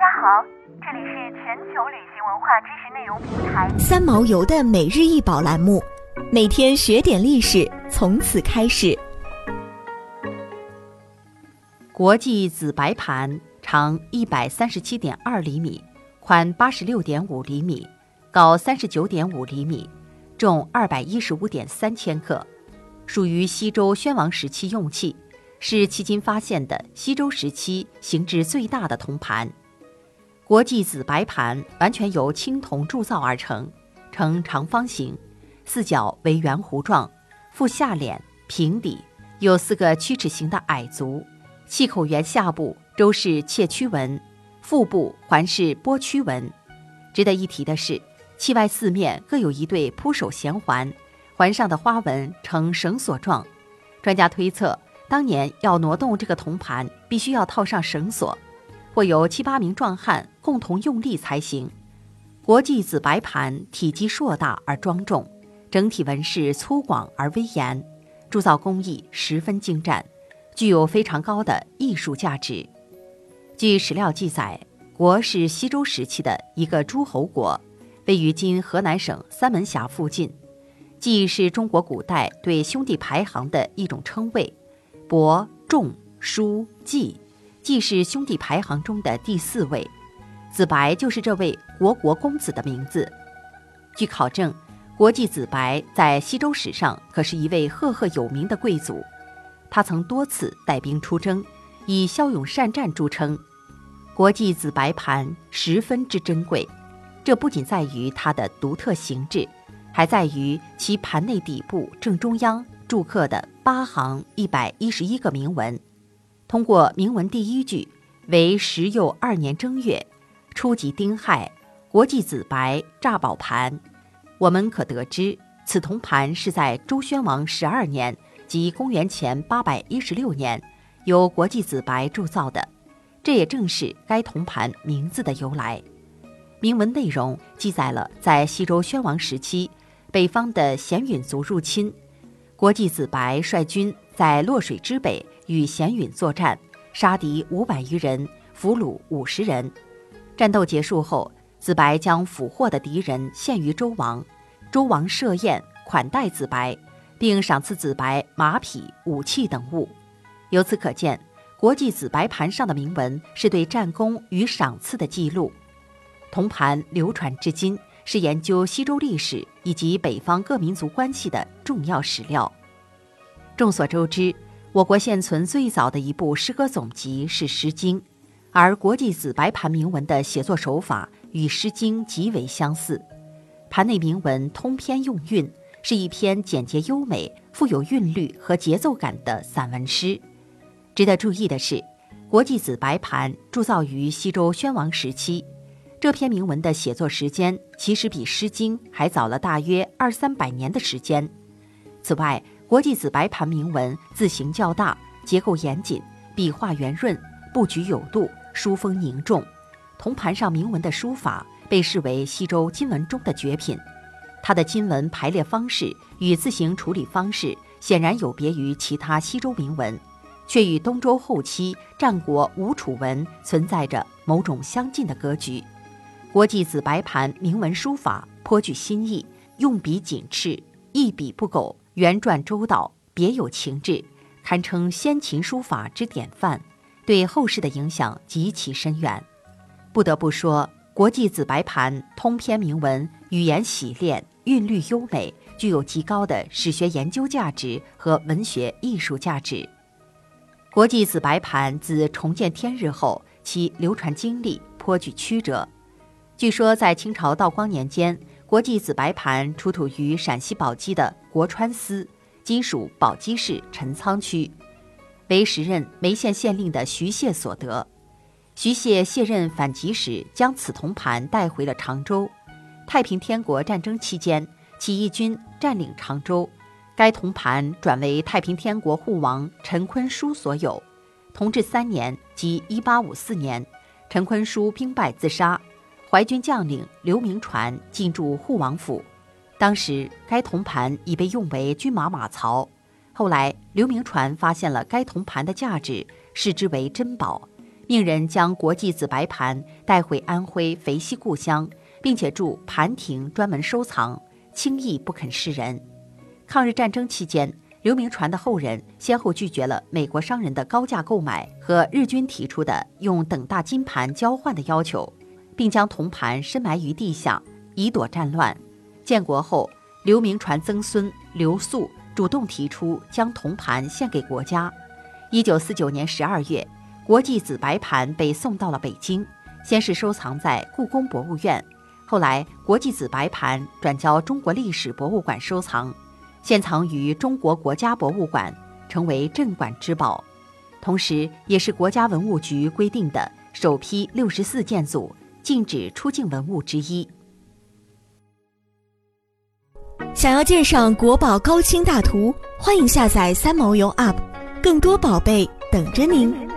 家好，这里是全球旅行文化知识内容平台三毛游的每日一宝栏目，每天学点历史，从此开始。国际紫白盘长一百三十七点二厘米，宽八十六点五厘米，高三十九点五厘米，重二百一十五点三千克，属于西周宣王时期用器。是迄今发现的西周时期形制最大的铜盘。国际紫白盘完全由青铜铸造而成，呈长方形，四角为圆弧状，腹下脸平底，有四个曲尺形的矮足，器口圆下部周氏切曲纹，腹部环是波曲纹。值得一提的是，器外四面各有一对铺手衔环，环上的花纹呈绳索状。专家推测。当年要挪动这个铜盘，必须要套上绳索，或有七八名壮汉共同用力才行。国际紫白盘体积硕大而庄重，整体纹饰粗犷而威严，铸造工艺十分精湛，具有非常高的艺术价值。据史料记载，国是西周时期的一个诸侯国，位于今河南省三门峡附近，既是中国古代对兄弟排行的一种称谓。伯仲叔季，季是兄弟排行中的第四位，子白就是这位国国公子的名字。据考证，国际子白在西周史上可是一位赫赫有名的贵族，他曾多次带兵出征，以骁勇善战著称。国际紫白盘十分之珍贵，这不仅在于它的独特形制，还在于其盘内底部正中央。铸刻的八行一百一十一个铭文，通过铭文第一句为十又二年正月，初级丁亥，国际紫白炸宝盘，我们可得知此铜盘是在周宣王十二年，即公元前八百一十六年，由国际紫白铸造的。这也正是该铜盘名字的由来。铭文内容记载了在西周宣王时期，北方的鲜允族入侵。国际子白率军在洛水之北与咸允作战，杀敌五百余人，俘虏五十人。战斗结束后，子白将俘获的敌人献于周王，周王设宴款待子白，并赏赐子白马匹、武器等物。由此可见，国际子白盘上的铭文是对战功与赏赐的记录。铜盘流传至今。是研究西周历史以及北方各民族关系的重要史料。众所周知，我国现存最早的一部诗歌总集是《诗经》，而国际紫白盘铭文的写作手法与《诗经》极为相似。盘内铭文通篇用韵，是一篇简洁优美、富有韵律和节奏感的散文诗。值得注意的是，国际紫白盘铸造于西周宣王时期。这篇铭文的写作时间其实比《诗经》还早了大约二三百年的时间。此外，国际紫白盘铭文字形较大，结构严谨，笔画圆润，布局有度，书风凝重。铜盘上铭文的书法被视为西周金文中的绝品。它的金文排列方式与字形处理方式显然有别于其他西周铭文，却与东周后期战国吴楚文存在着某种相近的格局。国际紫白盘铭文书法颇具新意，用笔紧致，一笔不苟，圆转周到，别有情致，堪称先秦书法之典范，对后世的影响极其深远。不得不说，国际紫白盘通篇铭文语言洗练，韵律优美，具有极高的史学研究价值和文学艺术价值。国际紫白盘自重见天日后，其流传经历颇具曲折。据说，在清朝道光年间，国际紫白盘出土于陕西宝鸡的国川司，今属宝鸡市陈仓区，为时任眉县县令的徐谢所得。徐谢卸任反击时，将此铜盘带回了常州。太平天国战争期间，起义军占领常州，该铜盘转为太平天国护王陈坤书所有。同治三年，即1854年，陈坤书兵败自杀。淮军将领刘铭传进驻护王府，当时该铜盘已被用为军马马槽。后来刘铭传发现了该铜盘的价值，视之为珍宝，命人将国际紫白盘带回安徽肥西故乡，并且筑盘亭专门收藏，轻易不肯示人。抗日战争期间，刘铭传的后人先后拒绝了美国商人的高价购买和日军提出的用等大金盘交换的要求，并将铜盘深埋于地下，以躲战乱。建国后，刘铭传曾孙刘肃主动提出将铜盘献给国家。一九四九年十二月，国际紫白盘被送到了北京，先是收藏在故宫博物院，后来国际紫白盘转交中国历史博物馆收藏，现藏于中国国家博物馆，成为镇馆之宝，同时也是国家文物局规定的首批六十四件组禁止出境文物之一。想要鉴赏国宝高清大图，欢迎下载三毛游 App。更多宝贝等着您。